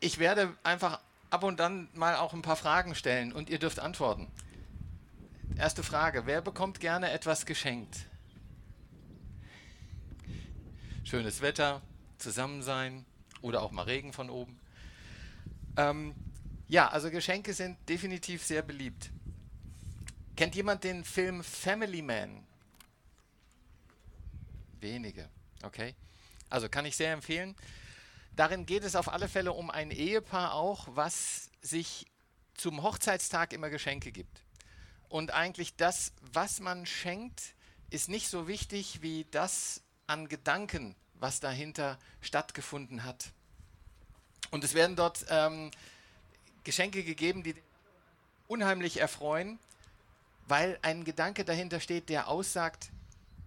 ich werde einfach ab und an mal auch ein paar Fragen stellen und ihr dürft antworten. Erste Frage, wer bekommt gerne etwas geschenkt? Schönes Wetter, zusammen sein oder auch mal Regen von oben. Ähm, ja, also Geschenke sind definitiv sehr beliebt. Kennt jemand den Film Family Man? Wenige, okay. Also kann ich sehr empfehlen. Darin geht es auf alle Fälle um ein Ehepaar auch, was sich zum Hochzeitstag immer Geschenke gibt. Und eigentlich das, was man schenkt, ist nicht so wichtig wie das an Gedanken, was dahinter stattgefunden hat. Und es werden dort ähm, Geschenke gegeben, die unheimlich erfreuen, weil ein Gedanke dahinter steht, der aussagt,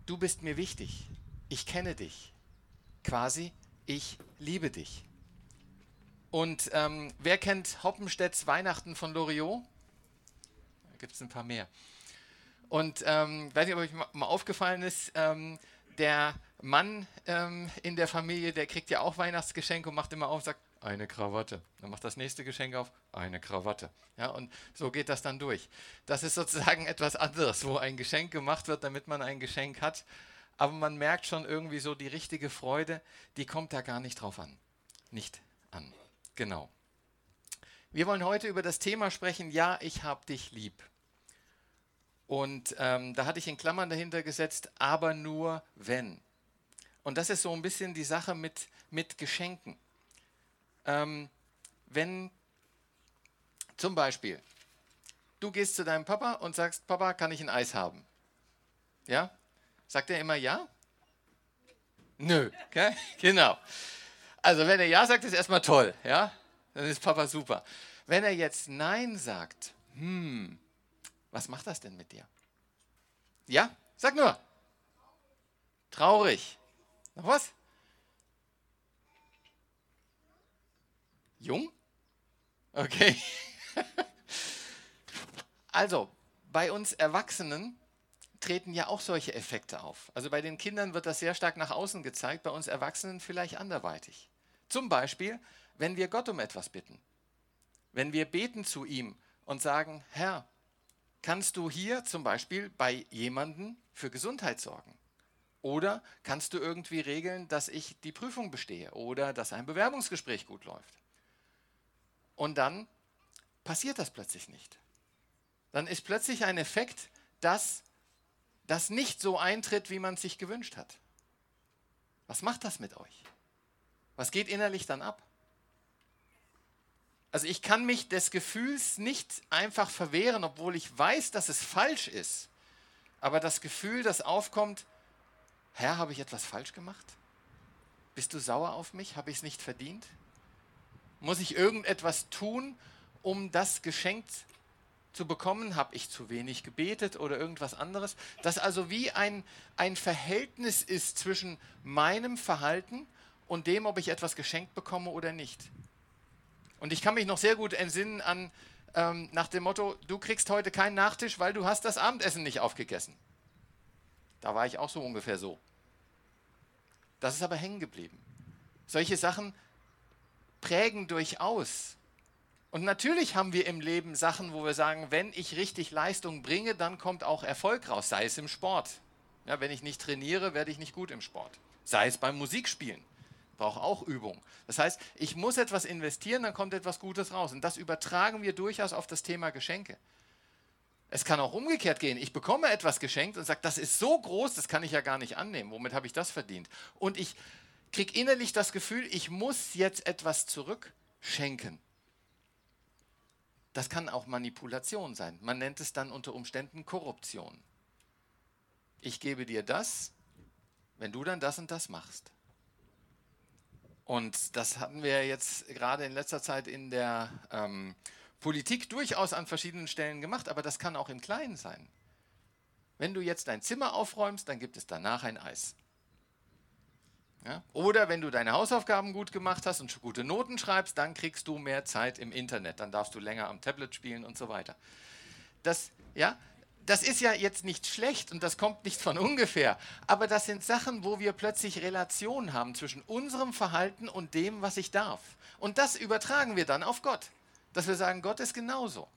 du bist mir wichtig, ich kenne dich. Quasi, ich liebe dich. Und ähm, wer kennt Hoppenstedts Weihnachten von Loriot? Da gibt es ein paar mehr. Und ähm, weiß nicht, ob euch mal aufgefallen ist, ähm, der Mann ähm, in der Familie, der kriegt ja auch Weihnachtsgeschenke und macht immer auf, sagt, eine Krawatte. Dann macht das nächste Geschenk auf, eine Krawatte. Ja, und so geht das dann durch. Das ist sozusagen etwas anderes, wo ein Geschenk gemacht wird, damit man ein Geschenk hat aber man merkt schon irgendwie so, die richtige Freude, die kommt da gar nicht drauf an. Nicht an. Genau. Wir wollen heute über das Thema sprechen, ja, ich hab dich lieb. Und ähm, da hatte ich in Klammern dahinter gesetzt, aber nur wenn. Und das ist so ein bisschen die Sache mit, mit Geschenken. Ähm, wenn zum Beispiel du gehst zu deinem Papa und sagst, Papa, kann ich ein Eis haben? Ja? Sagt er immer ja? Nö, okay? genau. Also wenn er ja sagt, ist erstmal toll, ja? Dann ist Papa super. Wenn er jetzt nein sagt, hm, was macht das denn mit dir? Ja? Sag nur. Traurig. Noch was? Jung? Okay. also, bei uns Erwachsenen treten ja auch solche Effekte auf. Also bei den Kindern wird das sehr stark nach außen gezeigt, bei uns Erwachsenen vielleicht anderweitig. Zum Beispiel, wenn wir Gott um etwas bitten. Wenn wir beten zu ihm und sagen, Herr, kannst du hier zum Beispiel bei jemandem für Gesundheit sorgen? Oder kannst du irgendwie regeln, dass ich die Prüfung bestehe oder dass ein Bewerbungsgespräch gut läuft? Und dann passiert das plötzlich nicht. Dann ist plötzlich ein Effekt, dass das nicht so eintritt, wie man es sich gewünscht hat. Was macht das mit euch? Was geht innerlich dann ab? Also ich kann mich des Gefühls nicht einfach verwehren, obwohl ich weiß, dass es falsch ist. Aber das Gefühl, das aufkommt, Herr, habe ich etwas falsch gemacht? Bist du sauer auf mich? Habe ich es nicht verdient? Muss ich irgendetwas tun, um das geschenkt zu bekommen? Habe ich zu wenig gebetet oder irgendwas anderes? Dass also wie ein, ein Verhältnis ist zwischen meinem Verhalten und dem, ob ich etwas geschenkt bekomme oder nicht. Und ich kann mich noch sehr gut entsinnen an ähm, nach dem Motto, du kriegst heute keinen Nachtisch, weil du hast das Abendessen nicht aufgegessen. Da war ich auch so ungefähr so. Das ist aber hängen geblieben. Solche Sachen prägen durchaus und natürlich haben wir im Leben Sachen, wo wir sagen, wenn ich richtig Leistung bringe, dann kommt auch Erfolg raus, sei es im Sport. Ja, wenn ich nicht trainiere, werde ich nicht gut im Sport. Sei es beim Musikspielen, braucht auch Übung. Das heißt, ich muss etwas investieren, dann kommt etwas Gutes raus. Und das übertragen wir durchaus auf das Thema Geschenke. Es kann auch umgekehrt gehen. Ich bekomme etwas geschenkt und sage, das ist so groß, das kann ich ja gar nicht annehmen. Womit habe ich das verdient? Und ich kriege innerlich das Gefühl, ich muss jetzt etwas zurückschenken. Das kann auch Manipulation sein. Man nennt es dann unter Umständen Korruption. Ich gebe dir das, wenn du dann das und das machst. Und das hatten wir jetzt gerade in letzter Zeit in der ähm, Politik durchaus an verschiedenen Stellen gemacht, aber das kann auch im Kleinen sein. Wenn du jetzt dein Zimmer aufräumst, dann gibt es danach ein Eis. Ja? Oder wenn du deine Hausaufgaben gut gemacht hast und gute Noten schreibst, dann kriegst du mehr Zeit im Internet. Dann darfst du länger am Tablet spielen und so weiter. Das, ja, das ist ja jetzt nicht schlecht und das kommt nicht von ungefähr, aber das sind Sachen, wo wir plötzlich Relationen haben zwischen unserem Verhalten und dem, was ich darf. Und das übertragen wir dann auf Gott, dass wir sagen, Gott ist genauso.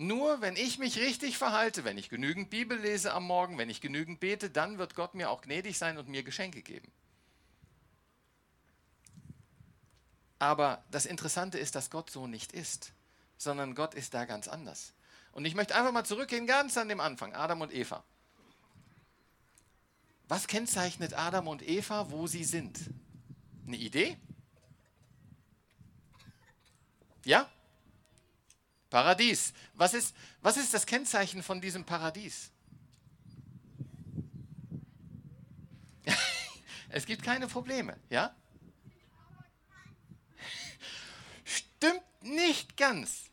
Nur wenn ich mich richtig verhalte, wenn ich genügend Bibel lese am Morgen, wenn ich genügend bete, dann wird Gott mir auch gnädig sein und mir Geschenke geben. Aber das Interessante ist, dass Gott so nicht ist, sondern Gott ist da ganz anders. Und ich möchte einfach mal zurückgehen, ganz an dem Anfang, Adam und Eva. Was kennzeichnet Adam und Eva, wo sie sind? Eine Idee? Ja? Paradies. Was ist, was ist das Kennzeichen von diesem Paradies? es gibt keine Probleme, ja? Stimmt nicht ganz.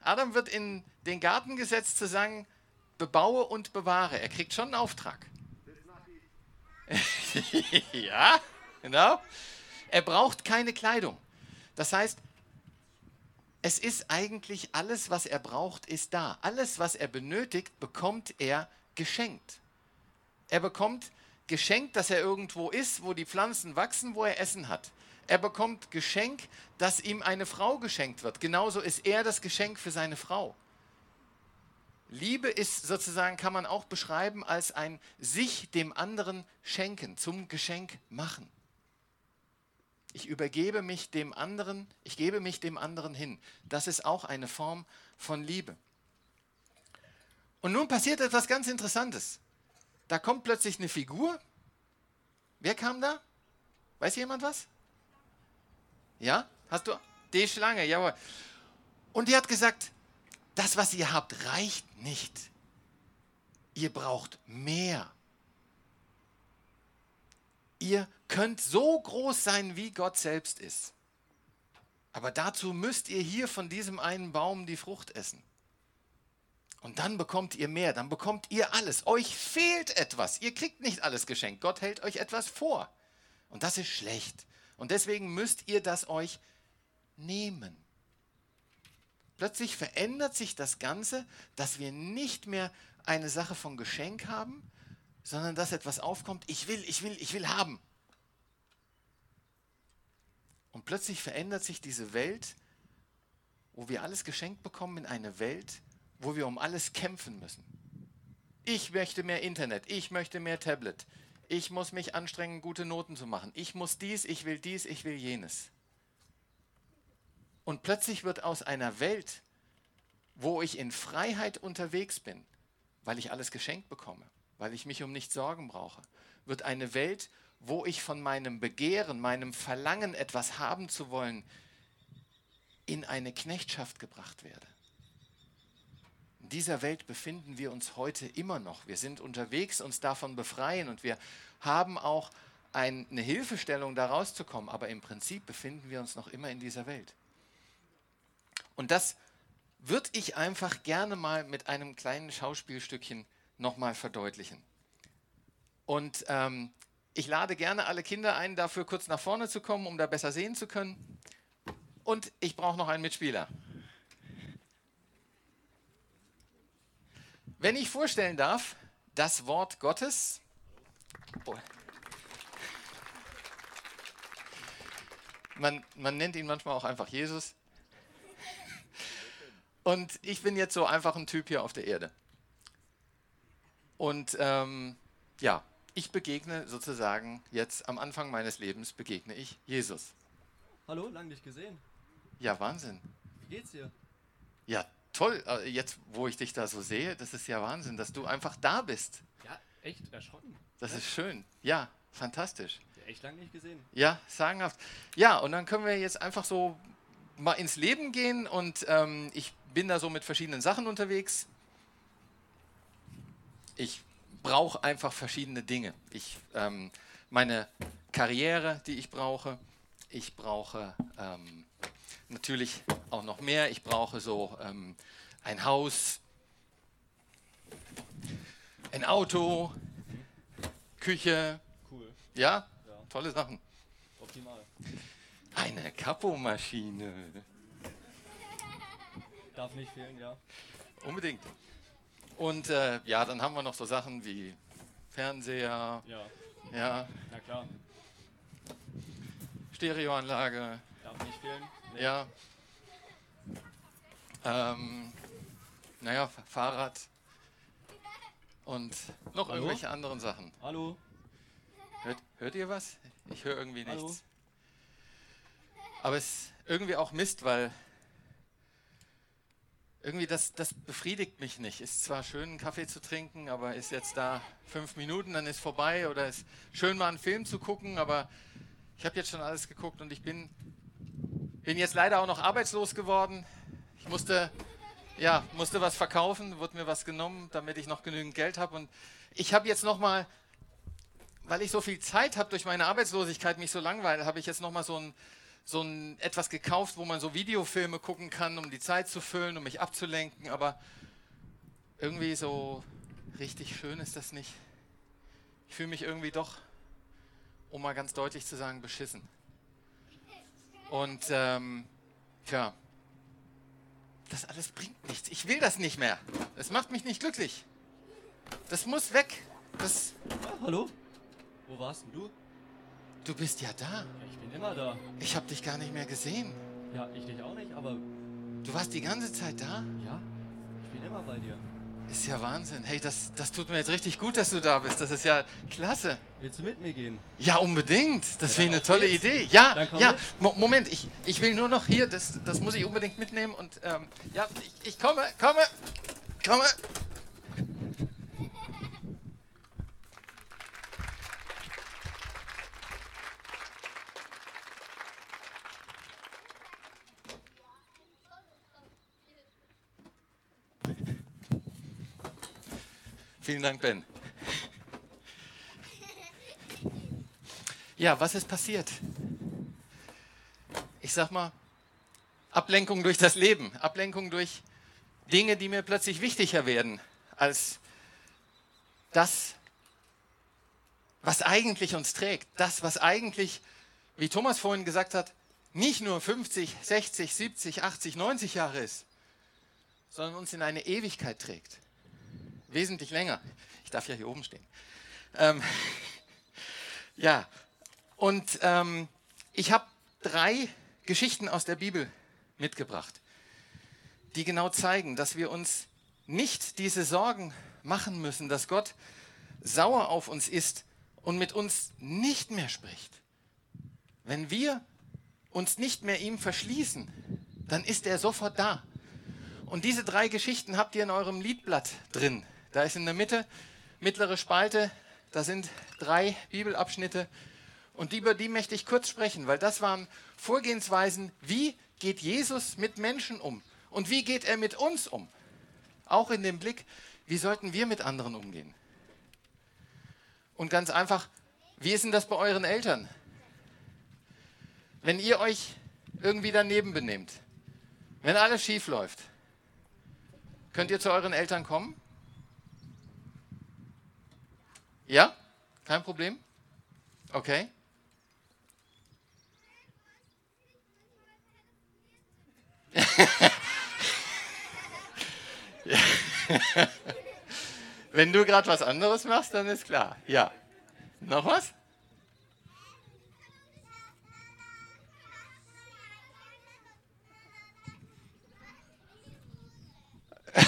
Adam wird in den Garten gesetzt zu sagen, bebaue und bewahre. Er kriegt schon einen Auftrag. ja, genau. Er braucht keine Kleidung. Das heißt, es ist eigentlich alles, was er braucht, ist da. Alles, was er benötigt, bekommt er geschenkt. Er bekommt geschenkt, dass er irgendwo ist, wo die Pflanzen wachsen, wo er Essen hat. Er bekommt Geschenk, dass ihm eine Frau geschenkt wird. Genauso ist er das Geschenk für seine Frau. Liebe ist sozusagen, kann man auch beschreiben als ein sich dem anderen schenken, zum Geschenk machen. Ich übergebe mich dem anderen, ich gebe mich dem anderen hin. Das ist auch eine Form von Liebe. Und nun passiert etwas ganz Interessantes. Da kommt plötzlich eine Figur. Wer kam da? Weiß jemand was? Ja? Hast du? Die Schlange, jawohl. Und die hat gesagt, das, was ihr habt, reicht nicht. Ihr braucht mehr. Ihr könnt so groß sein, wie Gott selbst ist. Aber dazu müsst ihr hier von diesem einen Baum die Frucht essen. Und dann bekommt ihr mehr, dann bekommt ihr alles. Euch fehlt etwas. Ihr kriegt nicht alles geschenkt. Gott hält euch etwas vor. Und das ist schlecht. Und deswegen müsst ihr das euch nehmen. Plötzlich verändert sich das Ganze, dass wir nicht mehr eine Sache von Geschenk haben, sondern dass etwas aufkommt, ich will, ich will, ich will haben. Und plötzlich verändert sich diese Welt, wo wir alles geschenkt bekommen, in eine Welt, wo wir um alles kämpfen müssen. Ich möchte mehr Internet, ich möchte mehr Tablet, ich muss mich anstrengen, gute Noten zu machen, ich muss dies, ich will dies, ich will jenes. Und plötzlich wird aus einer Welt, wo ich in Freiheit unterwegs bin, weil ich alles geschenkt bekomme, weil ich mich um nichts sorgen brauche, wird eine Welt, wo ich von meinem Begehren, meinem Verlangen, etwas haben zu wollen, in eine Knechtschaft gebracht werde. In dieser Welt befinden wir uns heute immer noch. Wir sind unterwegs, uns davon befreien und wir haben auch eine Hilfestellung, da rauszukommen. Aber im Prinzip befinden wir uns noch immer in dieser Welt. Und das würde ich einfach gerne mal mit einem kleinen Schauspielstückchen nochmal verdeutlichen. Und ähm, ich lade gerne alle Kinder ein, dafür kurz nach vorne zu kommen, um da besser sehen zu können. Und ich brauche noch einen Mitspieler. Wenn ich vorstellen darf, das Wort Gottes. Oh. Man, man nennt ihn manchmal auch einfach Jesus. Und ich bin jetzt so einfach ein Typ hier auf der Erde. Und ähm, ja, ich begegne sozusagen jetzt am Anfang meines Lebens begegne ich Jesus. Hallo, lang nicht gesehen. Ja, Wahnsinn. Wie geht's dir? Ja, toll. Äh, jetzt, wo ich dich da so sehe, das ist ja Wahnsinn, dass du einfach da bist. Ja, echt erschrocken. Das ja? ist schön. Ja, fantastisch. Ja, echt lang nicht gesehen. Ja, sagenhaft. Ja, und dann können wir jetzt einfach so mal ins Leben gehen und ähm, ich bin da so mit verschiedenen Sachen unterwegs. Ich brauche einfach verschiedene Dinge. Ich, ähm, meine Karriere, die ich brauche. Ich brauche ähm, natürlich auch noch mehr. Ich brauche so ähm, ein Haus, ein Auto, Küche. Cool. Ja? ja. Tolle Sachen. Optimal. Eine Kapomaschine. Darf nicht fehlen, ja. Unbedingt. Und äh, ja, dann haben wir noch so Sachen wie Fernseher, Ja, ja, na klar. Stereoanlage, Darf nicht fehlen. Nee. ja. Ähm, naja, Fahrrad und noch Hallo? irgendwelche anderen Sachen. Hallo? Hört, hört ihr was? Ich höre irgendwie Hallo? nichts. Aber es ist irgendwie auch Mist, weil irgendwie das, das befriedigt mich nicht. Ist zwar schön, einen Kaffee zu trinken, aber ist jetzt da fünf Minuten, dann ist vorbei. Oder ist schön, mal einen Film zu gucken, aber ich habe jetzt schon alles geguckt und ich bin, bin jetzt leider auch noch arbeitslos geworden. Ich musste, ja, musste was verkaufen, wurde mir was genommen, damit ich noch genügend Geld habe. Und ich habe jetzt noch mal weil ich so viel Zeit habe durch meine Arbeitslosigkeit, mich so langweile, habe ich jetzt nochmal so ein, so ein etwas gekauft, wo man so Videofilme gucken kann, um die Zeit zu füllen, um mich abzulenken. Aber irgendwie so richtig schön ist das nicht. Ich fühle mich irgendwie doch, um mal ganz deutlich zu sagen, beschissen. Und ähm, tja, das alles bringt nichts. Ich will das nicht mehr. Es macht mich nicht glücklich. Das muss weg. Das, Ah, hallo? Wo warst denn du? Du bist ja da. Ja, ich bin immer da. Ich habe dich gar nicht mehr gesehen. Ja, ich dich auch nicht, aber Du warst die ganze Zeit da? ja, ich bin immer bei dir. Ist ja Wahnsinn. Hey, das, das tut mir jetzt richtig gut, dass du da bist. Das ist ja klasse. Willst du mit mir gehen? Ja, unbedingt. Das Ja, wäre eine tolle geht's. Idee. Ja, ja. mit. Mo Moment, ich, ich will nur noch hier, das, das muss ich unbedingt mitnehmen. Und ähm, ja, ich, ich komme, komme, komme. Vielen Dank, Ben. Ja, was ist passiert? Ich sag mal, Ablenkung durch das Leben, Ablenkung durch Dinge, die mir plötzlich wichtiger werden als das, was eigentlich uns trägt, das, was eigentlich, wie Thomas vorhin gesagt hat, nicht nur 50, 60, 70, 80, 90 Jahre ist, sondern uns in eine Ewigkeit trägt. Wesentlich länger. Ich darf ja hier oben stehen. Ähm, ja, und ähm, ich habe drei Geschichten aus der Bibel mitgebracht, die genau zeigen, dass wir uns nicht diese Sorgen machen müssen, dass Gott sauer auf uns ist und mit uns nicht mehr spricht. Wenn wir uns nicht mehr ihm verschließen, dann ist er sofort da. Und diese drei Geschichten habt ihr in eurem Liedblatt drin. Da ist in der Mitte, mittlere Spalte, da sind drei Bibelabschnitte. Und über die möchte ich kurz sprechen, weil das waren Vorgehensweisen, wie geht Jesus mit Menschen um und wie geht er mit uns um. Auch in dem Blick, wie sollten wir mit anderen umgehen. Und ganz einfach, wie ist denn das bei euren Eltern? Wenn ihr euch irgendwie daneben benehmt, wenn alles schief läuft, könnt ihr zu euren Eltern kommen? Ja? Kein Problem? Okay. Wenn du gerade was anderes machst, dann ist klar. Ja. Noch was?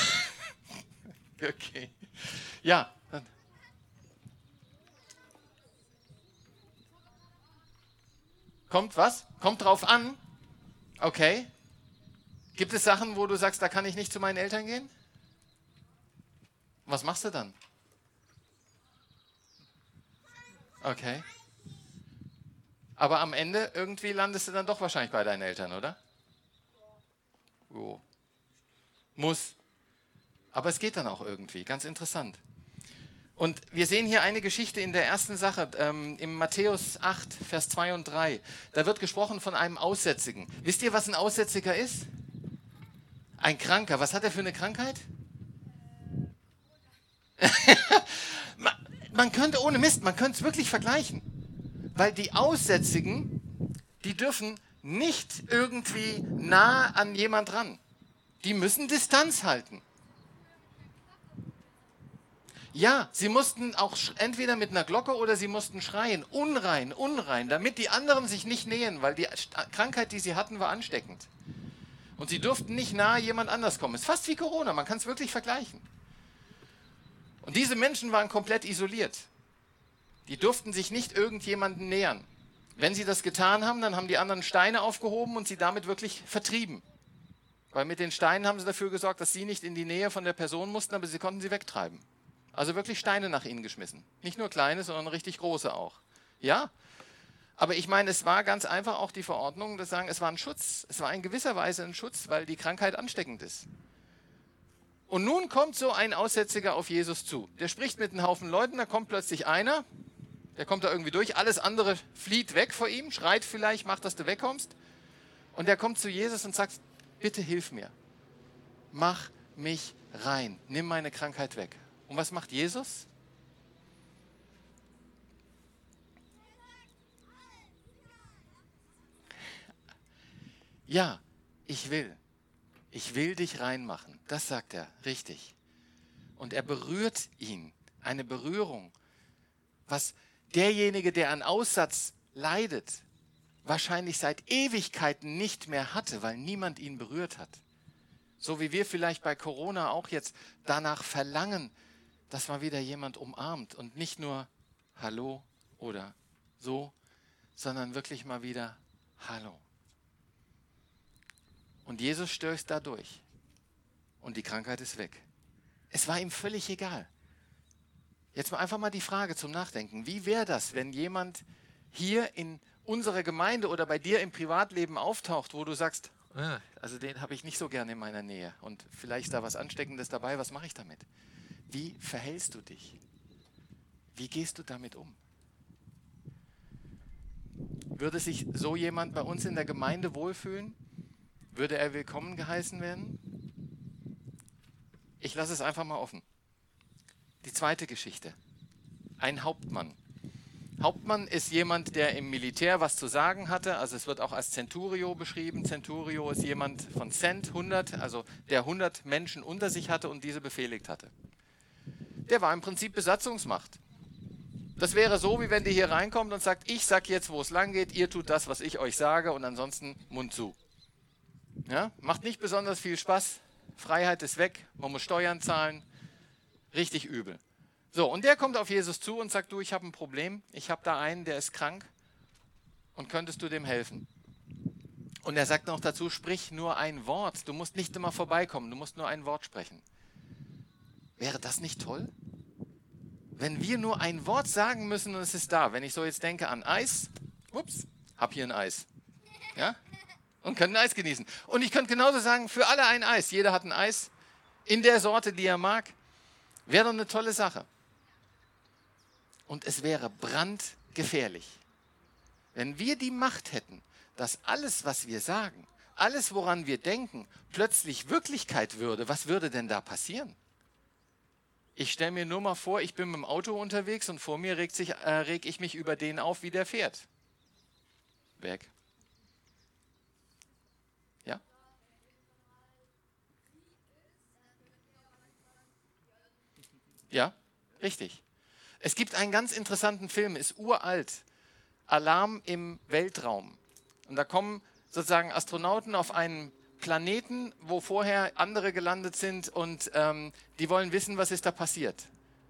Okay. Ja. Dann. Kommt was? Kommt drauf an? Okay. Gibt es Sachen, wo du sagst, da kann ich nicht zu meinen Eltern gehen? Was machst du dann? Okay. Aber am Ende irgendwie landest du dann doch wahrscheinlich bei deinen Eltern, oder? Jo. Muss. Aber es geht dann auch irgendwie. Ganz interessant. Und wir sehen hier eine Geschichte in der ersten Sache, ähm, im Matthäus 8, Vers 2 und 3. Da wird gesprochen von einem Aussätzigen. Wisst ihr, was ein Aussätziger ist? Ein Kranker. Was hat er für eine Krankheit? man, man könnte ohne Mist, man könnte es wirklich vergleichen. Weil die Aussätzigen, die dürfen nicht irgendwie nah an jemand ran. Die müssen Distanz halten. Ja, sie mussten auch entweder mit einer Glocke oder sie mussten schreien, unrein, unrein, damit die anderen sich nicht nähen, weil die Krankheit, die sie hatten, war ansteckend. Und sie durften nicht nahe jemand anders kommen. Ist fast wie Corona, man kann es wirklich vergleichen. Und diese Menschen waren komplett isoliert. Die durften sich nicht irgendjemanden nähern. Wenn sie das getan haben, dann haben die anderen Steine aufgehoben und sie damit wirklich vertrieben. Weil mit den Steinen haben sie dafür gesorgt, dass sie nicht in die Nähe von der Person mussten, aber sie konnten sie wegtreiben. Also wirklich Steine nach ihnen geschmissen. Nicht nur kleine, sondern richtig große auch. Ja? Aber ich meine, es war ganz einfach auch die Verordnung, dass sagen, es war ein Schutz. Es war in gewisser Weise ein Schutz, weil die Krankheit ansteckend ist. Und nun kommt so ein Aussätziger auf Jesus zu. Der spricht mit einem Haufen Leuten, da kommt plötzlich einer, der kommt da irgendwie durch, alles andere flieht weg vor ihm, schreit vielleicht, macht, dass du wegkommst. Und der kommt zu Jesus und sagt, bitte hilf mir. Mach mich rein, nimm meine Krankheit weg. Und was macht Jesus? Ja, ich will. Ich will dich reinmachen. Das sagt er, richtig. Und er berührt ihn. Eine Berührung. Was derjenige, der an Aussatz leidet, wahrscheinlich seit Ewigkeiten nicht mehr hatte, weil niemand ihn berührt hat. So wie wir vielleicht bei Corona auch jetzt danach verlangen, dass mal wieder jemand umarmt und nicht nur Hallo oder so, sondern wirklich mal wieder Hallo. Und Jesus stößt da durch und die Krankheit ist weg. Es war ihm völlig egal. Jetzt mal einfach mal die Frage zum Nachdenken. Wie wäre das, wenn jemand hier in unserer Gemeinde oder bei dir im Privatleben auftaucht, wo du sagst, ah, also den habe ich nicht so gerne in meiner Nähe und vielleicht ist da was Ansteckendes dabei, was mache ich damit? Wie verhältst du dich? Wie gehst du damit um? Würde sich so jemand bei uns in der Gemeinde wohlfühlen? Würde er willkommen geheißen werden? Ich lasse es einfach mal offen. Die zweite Geschichte. Ein Hauptmann. Hauptmann ist jemand, der im Militär was zu sagen hatte. Also es wird auch als Centurio beschrieben. Centurio ist jemand von Cent, 100, also der 100 Menschen unter sich hatte und diese befehligt hatte der war im Prinzip Besatzungsmacht. Das wäre so, wie wenn der hier reinkommt und sagt, ich sag jetzt, wo es lang geht, ihr tut das, was ich euch sage und ansonsten Mund zu. Ja? Macht nicht besonders viel Spaß. Freiheit ist weg, man muss Steuern zahlen. Richtig übel. So, und der kommt auf Jesus zu und sagt, du, ich habe ein Problem. Ich habe da einen, der ist krank und könntest du dem helfen? Und er sagt noch dazu, sprich nur ein Wort. Du musst nicht immer vorbeikommen, du musst nur ein Wort sprechen. Wäre das nicht toll? Wenn wir nur ein Wort sagen müssen und es ist da. Wenn ich so jetzt denke an Eis, ups, hab hier ein Eis. Ja? Und ein Eis genießen. Und ich könnte genauso sagen, für alle ein Eis. Jeder hat ein Eis in der Sorte, die er mag. Wäre doch eine tolle Sache. Und es wäre brandgefährlich, wenn wir die Macht hätten, dass alles, was wir sagen, alles, woran wir denken, plötzlich Wirklichkeit würde. Was würde denn da passieren? Ich stelle mir nur mal vor, ich bin mit dem Auto unterwegs und vor mir regt, äh, reg ich mich über den auf, wie der fährt. Weg. Ja? Ja, richtig. Es gibt einen ganz interessanten Film, ist uralt. Alarm im Weltraum. Und da kommen sozusagen Astronauten auf einen Planeten, wo vorher andere gelandet sind und ähm, die wollen wissen, was ist da passiert.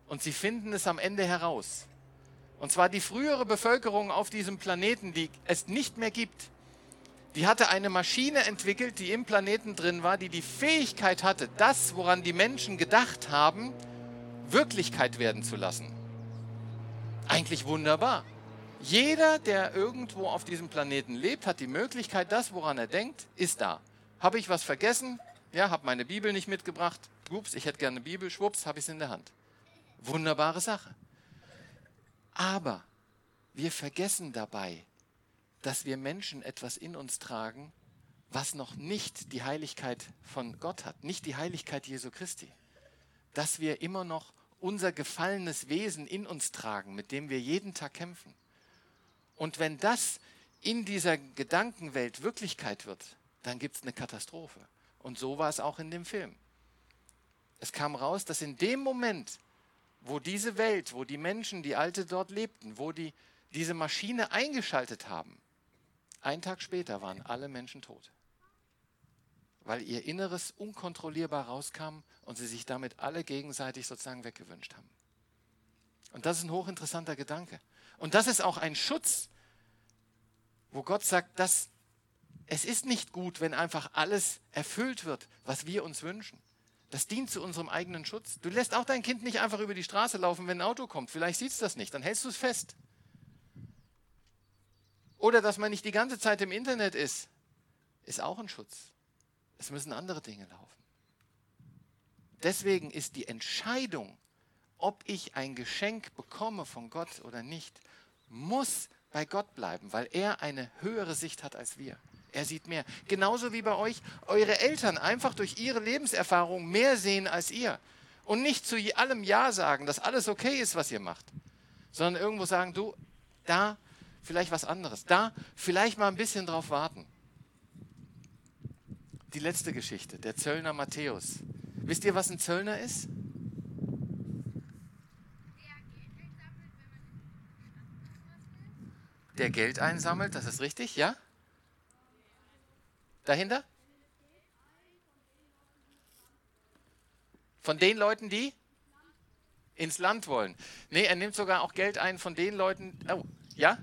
Und sie finden es am Ende heraus. Und zwar die frühere Bevölkerung auf diesem Planeten, die es nicht mehr gibt, die hatte eine Maschine entwickelt, die im Planeten drin war, die die Fähigkeit hatte, das, woran die Menschen gedacht haben, Wirklichkeit werden zu lassen. Eigentlich wunderbar. Jeder, der irgendwo auf diesem Planeten lebt, hat die Möglichkeit, das, woran er denkt, ist da. Habe ich was vergessen? Ja, habe meine Bibel nicht mitgebracht. Ups, ich hätte gerne eine Bibel. Schwupps, habe ich es in der Hand. Wunderbare Sache. Aber wir vergessen dabei, dass wir Menschen etwas in uns tragen, was noch nicht die Heiligkeit von Gott hat, nicht die Heiligkeit Jesu Christi. Dass wir immer noch unser gefallenes Wesen in uns tragen, mit dem wir jeden Tag kämpfen. Und wenn das in dieser Gedankenwelt Wirklichkeit wird, dann gibt es eine Katastrophe. Und so war es auch in dem Film. Es kam raus, dass in dem Moment, wo diese Welt, wo die Menschen, die alte dort lebten, wo die diese Maschine eingeschaltet haben, einen Tag später waren alle Menschen tot. Weil ihr Inneres unkontrollierbar rauskam und sie sich damit alle gegenseitig sozusagen weggewünscht haben. Und das ist ein hochinteressanter Gedanke. Und das ist auch ein Schutz, wo Gott sagt, dass es ist nicht gut, wenn einfach alles erfüllt wird, was wir uns wünschen. Das dient zu unserem eigenen Schutz. Du lässt auch dein Kind nicht einfach über die Straße laufen, wenn ein Auto kommt. Vielleicht sieht es das nicht, dann hältst du es fest. Oder dass man nicht die ganze Zeit im Internet ist, ist auch ein Schutz. Es müssen andere Dinge laufen. Deswegen ist die Entscheidung, ob ich ein Geschenk bekomme von Gott oder nicht, muss bei Gott bleiben, weil er eine höhere Sicht hat als wir. Er sieht mehr. Genauso wie bei euch eure Eltern einfach durch ihre Lebenserfahrung mehr sehen als ihr. Und nicht zu allem Ja sagen, dass alles okay ist, was ihr macht, sondern irgendwo sagen, du, da vielleicht was anderes. Da vielleicht mal ein bisschen drauf warten. Die letzte Geschichte, der Zöllner Matthäus. Wisst ihr, was ein Zöllner ist? Der Geld einsammelt, das ist richtig, ja? Dahinter? Von den Leuten, die ins Land wollen. Nee, er nimmt sogar auch Geld ein von den Leuten. Oh, ja?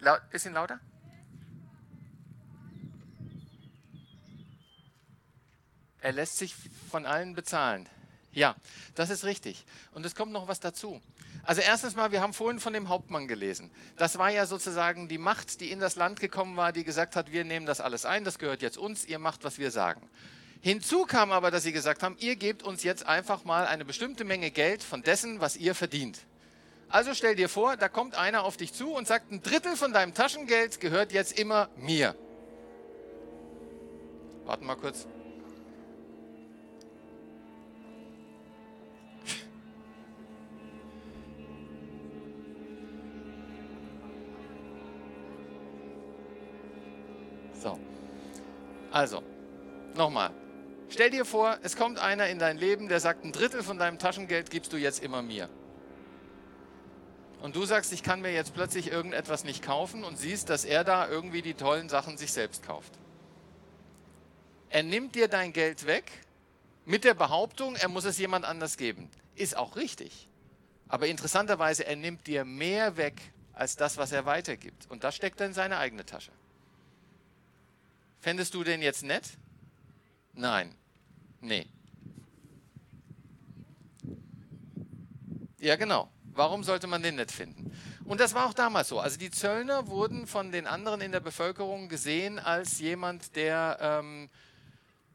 Laut, bisschen lauter? Er lässt sich von allen bezahlen. Ja, das ist richtig. Und es kommt noch was dazu. Also erstens mal, wir haben vorhin von dem Hauptmann gelesen. Das war ja sozusagen die Macht, die in das Land gekommen war, die gesagt hat, wir nehmen das alles ein, das gehört jetzt uns, ihr macht, was wir sagen. Hinzu kam aber, dass sie gesagt haben, ihr gebt uns jetzt einfach mal eine bestimmte Menge Geld von dessen, was ihr verdient. Also stell dir vor, da kommt einer auf dich zu und sagt, ein Drittel von deinem Taschengeld gehört jetzt immer mir. Warten mal kurz. So. Also, nochmal. Stell dir vor, es kommt einer in dein Leben, der sagt, ein Drittel von deinem Taschengeld gibst du jetzt immer mir. Und du sagst, ich kann mir jetzt plötzlich irgendetwas nicht kaufen und siehst, dass er da irgendwie die tollen Sachen sich selbst kauft. Er nimmt dir dein Geld weg mit der Behauptung, er muss es jemand anders geben. Ist auch richtig. Aber interessanterweise, er nimmt dir mehr weg als das, was er weitergibt. Und das steckt er in seine eigene Tasche. Fändest du den jetzt nett? Nein. Nee. Ja, genau. Warum sollte man den nett finden? Und das war auch damals so. Also die Zöllner wurden von den anderen in der Bevölkerung gesehen als jemand, der ähm,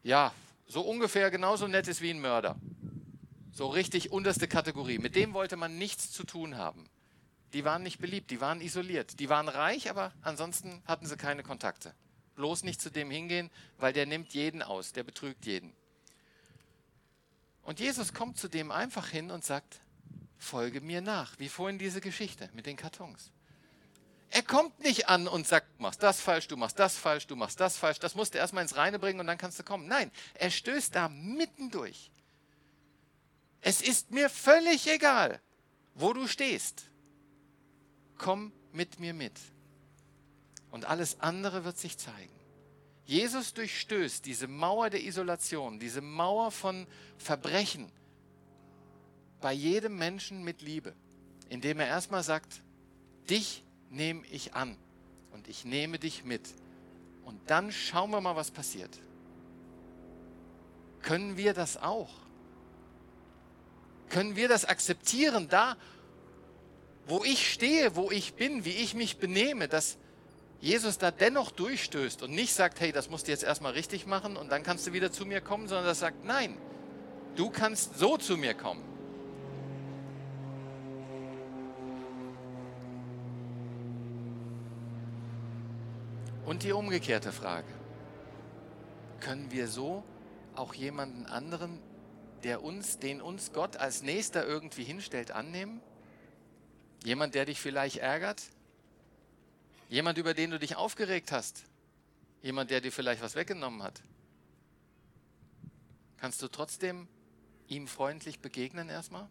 ja so ungefähr genauso nett ist wie ein Mörder. So richtig unterste Kategorie. Mit dem wollte man nichts zu tun haben. Die waren nicht beliebt, die waren isoliert. Die waren reich, aber ansonsten hatten sie keine Kontakte. Bloß nicht zu dem hingehen, weil der nimmt jeden aus, der betrügt jeden. Und Jesus kommt zu dem einfach hin und sagt, folge mir nach, wie vorhin diese Geschichte mit den Kartons. Er kommt nicht an und sagt, machst das falsch, du machst das falsch, du machst das falsch. Das musst du erstmal ins Reine bringen und dann kannst du kommen. Nein, er stößt da mitten durch. Es ist mir völlig egal, wo du stehst. Komm mit mir mit. Und alles andere wird sich zeigen. Jesus durchstößt diese Mauer der Isolation, diese Mauer von Verbrechen bei jedem Menschen mit Liebe, indem er erstmal sagt, dich nehme ich an und ich nehme dich mit. Und dann schauen wir mal, was passiert. Können wir das auch? Können wir das akzeptieren, da, wo ich stehe, wo ich bin, wie ich mich benehme, dass Jesus da dennoch durchstößt und nicht sagt, hey, das musst du jetzt erstmal richtig machen und dann kannst du wieder zu mir kommen, sondern das sagt, nein, du kannst so zu mir kommen. Und die umgekehrte Frage. Können wir so auch jemanden anderen, der uns, den uns Gott als Nächster irgendwie hinstellt, annehmen? Jemand, der dich vielleicht ärgert? Jemand, über den du dich aufgeregt hast? Jemand, der dir vielleicht was weggenommen hat. Kannst du trotzdem ihm freundlich begegnen erstmal?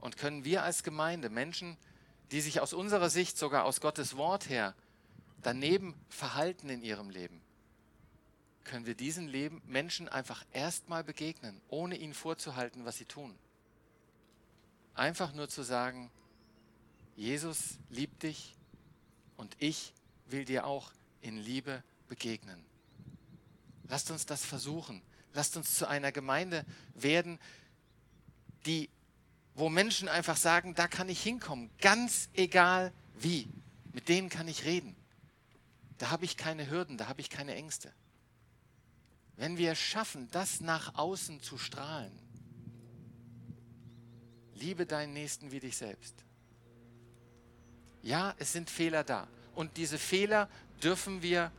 Und können wir als Gemeinde Menschen, die sich aus unserer Sicht sogar aus Gottes Wort her daneben verhalten in ihrem Leben, können wir diesen Leben, Menschen einfach erstmal begegnen, ohne ihnen vorzuhalten, was sie tun. Einfach nur zu sagen, Jesus liebt dich und ich will dir auch in Liebe begegnen. Lasst uns das versuchen. Lasst uns zu einer Gemeinde werden, die, wo Menschen einfach sagen, da kann ich hinkommen, ganz egal wie. Mit denen kann ich reden. Da habe ich keine Hürden, da habe ich keine Ängste. Wenn wir schaffen, das nach außen zu strahlen, liebe deinen Nächsten wie dich selbst. Ja, es sind Fehler da. Und diese Fehler dürfen wir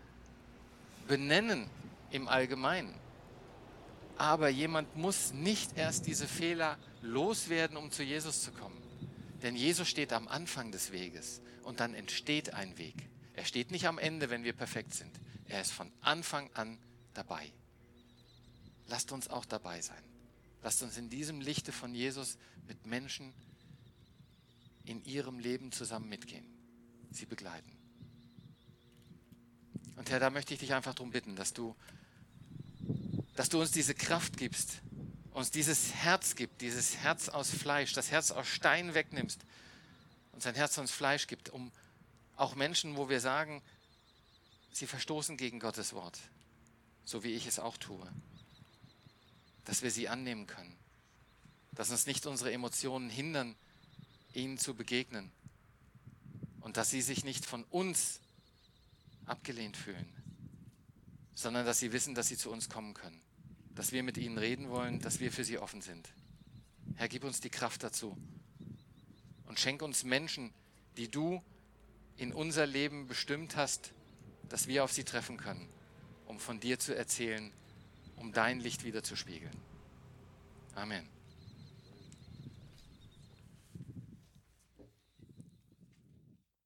benennen im Allgemeinen. Aber jemand muss nicht erst diese Fehler loswerden, um zu Jesus zu kommen. Denn Jesus steht am Anfang des Weges und dann entsteht ein Weg. Er steht nicht am Ende, wenn wir perfekt sind. Er ist von Anfang an dabei. Lasst uns auch dabei sein. Lasst uns in diesem Lichte von Jesus mit Menschen in ihrem Leben zusammen mitgehen, sie begleiten. Und Herr, da möchte ich dich einfach darum bitten, dass du, dass du uns diese Kraft gibst, uns dieses Herz gibt, dieses Herz aus Fleisch, das Herz aus Stein wegnimmst, uns ein Herz aus Fleisch gibt, um auch Menschen, wo wir sagen, sie verstoßen gegen Gottes Wort, so wie ich es auch tue, dass wir sie annehmen können, dass uns nicht unsere Emotionen hindern, ihnen zu begegnen und dass sie sich nicht von uns abgelehnt fühlen, sondern dass sie wissen, dass sie zu uns kommen können, dass wir mit ihnen reden wollen, dass wir für sie offen sind. Herr, gib uns die Kraft dazu und schenk uns Menschen, die du in unser Leben bestimmt hast, dass wir auf sie treffen können, um von dir zu erzählen, um dein Licht wieder zu spiegeln. Amen.